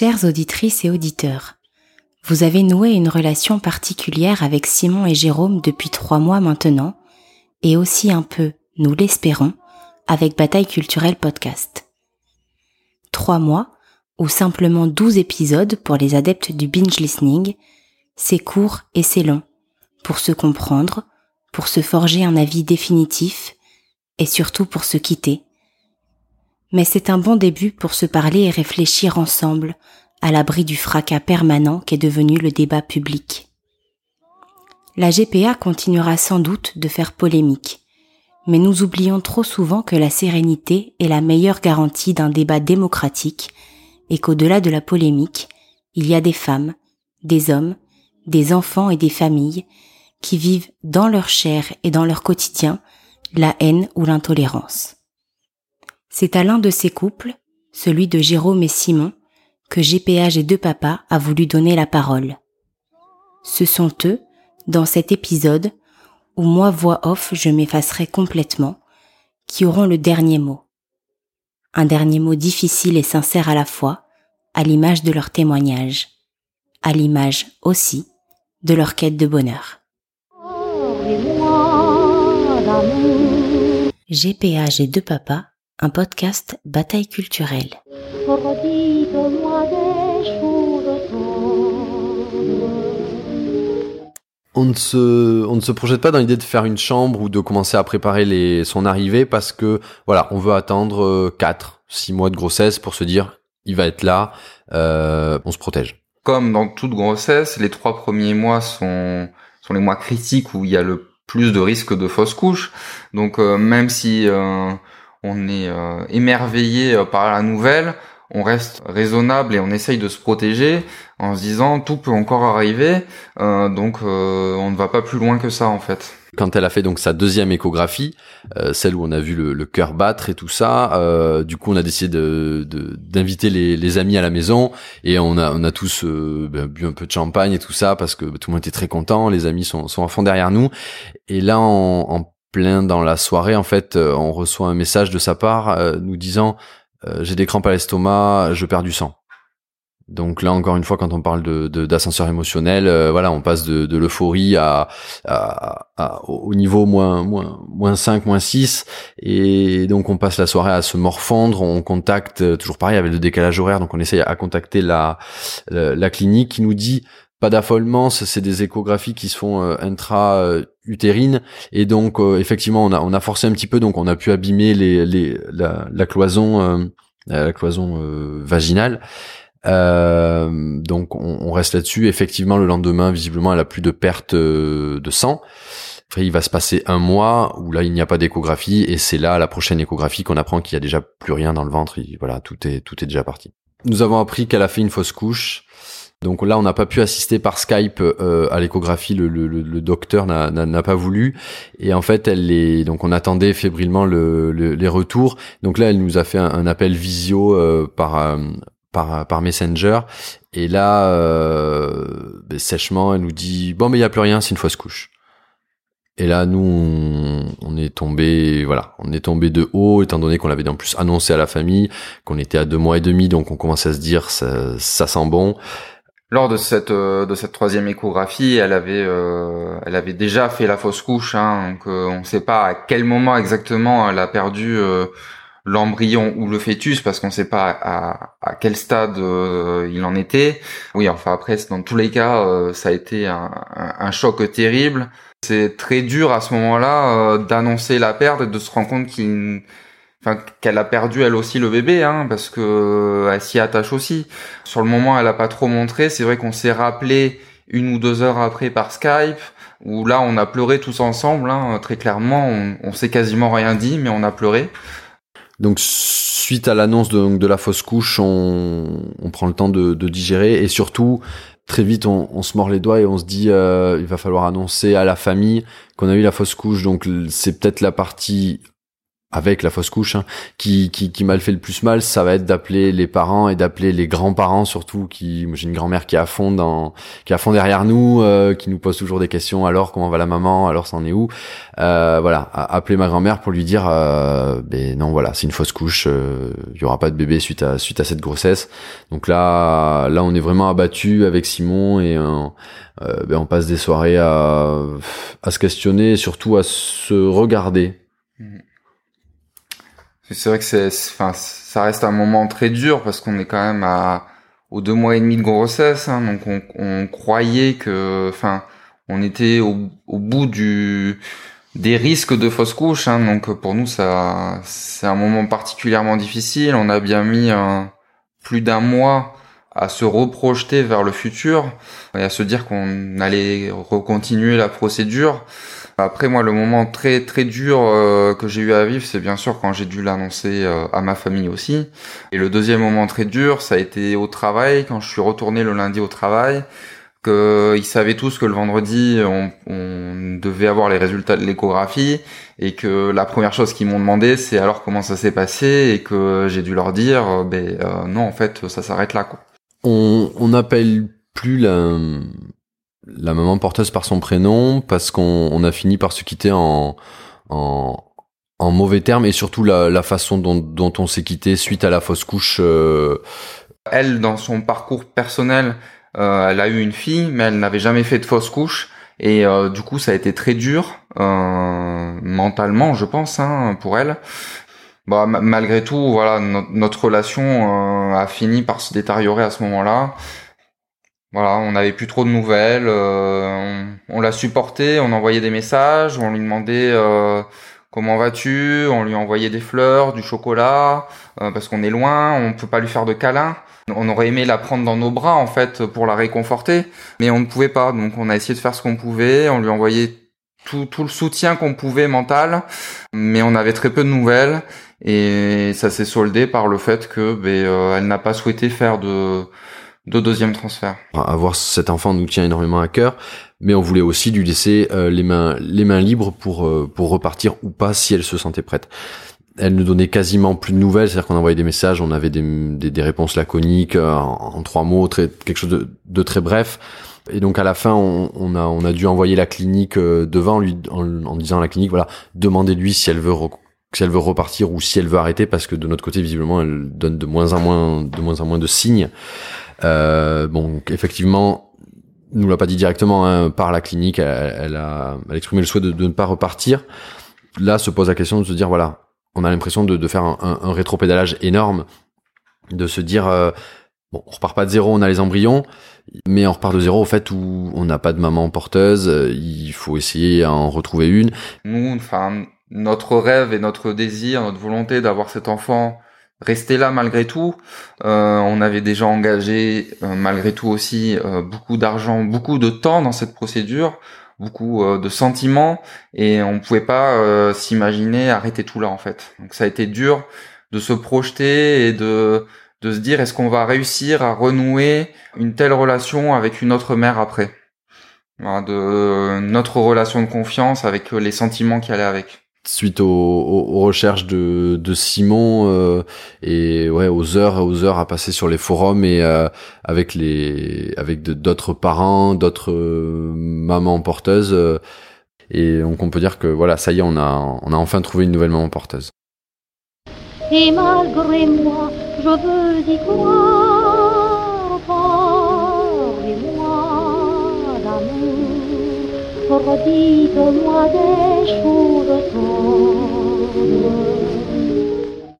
Chères auditrices et auditeurs, vous avez noué une relation particulière avec Simon et Jérôme depuis trois mois maintenant, et aussi un peu, nous l'espérons, avec Bataille culturelle podcast. Trois mois, ou simplement douze épisodes pour les adeptes du binge listening, c'est court et c'est long, pour se comprendre, pour se forger un avis définitif, et surtout pour se quitter. Mais c'est un bon début pour se parler et réfléchir ensemble à l'abri du fracas permanent qu'est devenu le débat public. La GPA continuera sans doute de faire polémique, mais nous oublions trop souvent que la sérénité est la meilleure garantie d'un débat démocratique et qu'au-delà de la polémique, il y a des femmes, des hommes, des enfants et des familles qui vivent dans leur chair et dans leur quotidien la haine ou l'intolérance. C'est à l'un de ces couples, celui de Jérôme et Simon, que GPA et deux papas a voulu donner la parole. Ce sont eux, dans cet épisode, où moi voix off je m'effacerai complètement, qui auront le dernier mot. Un dernier mot difficile et sincère à la fois, à l'image de leur témoignage, à l'image aussi de leur quête de bonheur. Et deux papas, un podcast bataille culturelle. On ne, se, on ne se projette pas dans l'idée de faire une chambre ou de commencer à préparer les, son arrivée parce que voilà, on veut attendre 4, euh, 6 mois de grossesse pour se dire il va être là, euh, on se protège. Comme dans toute grossesse, les trois premiers mois sont, sont les mois critiques où il y a le plus de risques de fausse couche. Donc euh, même si euh, on est émerveillé par la nouvelle, on reste raisonnable et on essaye de se protéger en se disant tout peut encore arriver, euh, donc euh, on ne va pas plus loin que ça en fait. Quand elle a fait donc sa deuxième échographie, euh, celle où on a vu le, cœur battre et tout ça, du coup on a décidé de d'inviter les, les, amis à la maison et on a on a tous ben, bu un peu de champagne et tout ça parce que tout le monde était très content, les amis sont sont à fond derrière nous. Et là en, en plein dans la soirée. En fait on reçoit un message de sa part nous disant j'ai des crampes à l'estomac, je perds du sang. Donc là encore une fois, quand on parle de d'ascenseur émotionnel, euh, voilà, on passe de, de l'euphorie à, à, au niveau moins moins moins 5, moins 6 et donc on passe la soirée à se morfondre, on contacte euh, toujours pareil avec le décalage horaire, donc on essaye à contacter la la, clinique qui nous dit pas d'affolement, c'est des échographies qui se font euh, intra-utérines et donc effectivement on a on a forcé un petit peu donc on a pu abîmer la, cloison la cloison vaginale euh, donc on, reste là-dessus. Effectivement, le lendemain, visiblement, elle a plus de perte euh, de sang. Après, il va se passer un mois où là, il n'y a pas d'échographie et c'est là, la prochaine échographie, qu'on apprend qu'il y a déjà plus rien dans le ventre. voilà, tout est tout est déjà parti. Nous avons appris qu'elle a fait une fausse couche. Donc là, on n'a pas pu assister par Skype euh, à l'échographie. Le, le, le, docteur n'a pas voulu. Et en fait, elle est donc on attendait fébrilement le, les retours. Donc là, elle nous a fait un, appel visio par par, par Messenger. Et là, euh, ben, sèchement, elle nous dit bon, mais il y a plus rien, c'est une fausse couche. Et là, nous, on, est tombé, voilà, on est tombé de haut, étant donné qu'on l'avait en plus annoncé à la famille, qu'on était à deux mois et demi, donc on commence à se dire ça, ça sent bon. Lors de cette euh, de cette troisième échographie, elle avait euh, elle avait déjà fait la fausse couche, hein, donc euh, on ne sait pas à quel moment exactement elle a perdu l'embryon ou le fœtus parce qu'on ne sait pas à, à quel stade euh, il en était. Oui, enfin après, dans tous les cas, euh, ça a été un, un, choc terrible. C'est très dur à ce moment-là euh, d'annoncer la perte et de se rendre compte qu'il, enfin, qu'elle a perdu elle aussi le bébé, hein, parce que elle s'y attache aussi. Sur le moment, elle a pas trop montré. C'est vrai qu'on s'est rappelé une ou deux heures après par Skype où là on a pleuré tous ensemble, hein, très clairement. On, s'est quasiment rien dit, mais on a pleuré. Donc suite à l'annonce de, la fausse couche, on, prend le temps de, digérer et surtout très vite on, on, se mord les doigts et on se dit euh, il va falloir annoncer à la famille qu'on a eu la fausse couche. Donc c'est peut-être la partie avec la fausse couche, hein, qui, qui, qui m'a fait le plus mal, ça va être d'appeler les parents et d'appeler les grands-parents surtout. Qui, j'ai une grand-mère qui est à fond dans, qui est à fond derrière nous, euh, qui nous pose toujours des questions. Alors comment va la maman? Alors c'en est où? Euh, Voilà, appeler ma grand-mère pour lui dire, euh, ben non voilà, c'est une fausse couche, euh, il y aura pas de bébé suite à suite à cette grossesse. Donc là, là on est vraiment abattu avec Simon et ben, on passe des soirées à, à se questionner et surtout à se regarder. Mmh. C'est vrai que c'est, enfin, ça reste un moment très dur parce qu'on est quand même à aux deux mois et demi de grossesse, hein, donc on, on, croyait que, enfin, on était au, au, bout du des risques de fausse couche, hein, donc pour nous ça, c'est un moment particulièrement difficile. On a bien mis plus d'un mois à se reprojeter vers le futur et à se dire qu'on allait recontinuer la procédure. Après moi le moment très très dur euh, que j'ai eu à vivre c'est bien sûr quand j'ai dû l'annoncer euh, à ma famille aussi. Et le deuxième moment très dur ça a été au travail quand je suis retourné le lundi au travail qu'ils savaient tous que le vendredi on, on, devait avoir les résultats de l'échographie et que la première chose qu'ils m'ont demandé c'est alors comment ça s'est passé et que j'ai dû leur dire euh, ben non en fait ça s'arrête là quoi. On n'appelle plus la maman porteuse par son prénom parce qu'on on a fini par se quitter en, mauvais termes et surtout la, façon dont, on s'est quitté suite à la fausse couche. Euh... Elle, dans son parcours personnel, euh, elle a eu une fille, mais elle n'avait jamais fait de fausse couche. Et euh, du coup, ça a été très dur mentalement, je pense, hein, pour elle. Bah, malgré tout, voilà, notre relation a fini par se détériorer à ce moment-là. Voilà, on n'avait plus trop de nouvelles. Euh, on, l'a supporté, on envoyait des messages, on lui demandait euh, comment vas-tu, on lui envoyait des fleurs, du chocolat, euh, parce qu'on est loin, on peut pas lui faire de câlins. On aurait aimé la prendre dans nos bras en fait pour la réconforter, mais on ne pouvait pas. Donc on a essayé de faire ce qu'on pouvait, on lui envoyait tout, tout le soutien qu'on pouvait mental, mais on avait très peu de nouvelles et ça s'est soldé par le fait que ben, elle n'a pas souhaité faire de de deuxième transfert. Avoir cet enfant nous tient énormément à cœur, mais on voulait aussi lui laisser euh, les mains les mains libres pour euh, pour repartir ou pas si elle se sentait prête. Elle ne donnait quasiment plus de nouvelles, c'est-à-dire qu'on envoyait des messages, on avait des, des, réponses laconiques euh, en, trois mots, très, quelque chose de, de, très bref. Et donc à la fin, on, on, a on a dû envoyer la clinique devant lui en, en disant à la clinique voilà, demandez-lui si elle veut si elle veut repartir ou si elle veut arrêter parce que de notre côté visiblement elle donne de moins en moins de moins en moins de signes. Euh, bon, effectivement, nous l'a pas dit directement hein, par la clinique, elle, a, elle exprimé le souhait de, ne pas repartir. Là, se pose la question de se dire voilà, on a l'impression de, de, faire un, un, un rétropédalage énorme, de se dire euh, bon, on repart pas de zéro, on a les embryons, mais on repart de zéro au fait où on n'a pas de maman porteuse, il faut essayer à en retrouver une. Nous, enfin, notre rêve et notre désir, notre volonté d'avoir cet enfant rester là malgré tout. Euh, on avait déjà engagé euh, malgré tout aussi euh, beaucoup d'argent, beaucoup de temps dans cette procédure, beaucoup de sentiments et on pouvait pas s'imaginer arrêter tout là en fait. Donc ça a été dur de se projeter et de de se dire est-ce qu'on va réussir à renouer une telle relation avec une autre mère après? de notre relation de confiance avec les sentiments qui allaient avec suite aux, recherches de, de Simon euh, et ouais aux heures aux heures à passer sur les forums et euh, avec les avec d'autres parents d'autres euh, mamans porteuses et donc on peut dire que voilà ça y est on a on a enfin trouvé une nouvelle maman porteuse. Et malgré moi je veux y croire redites-moi des choses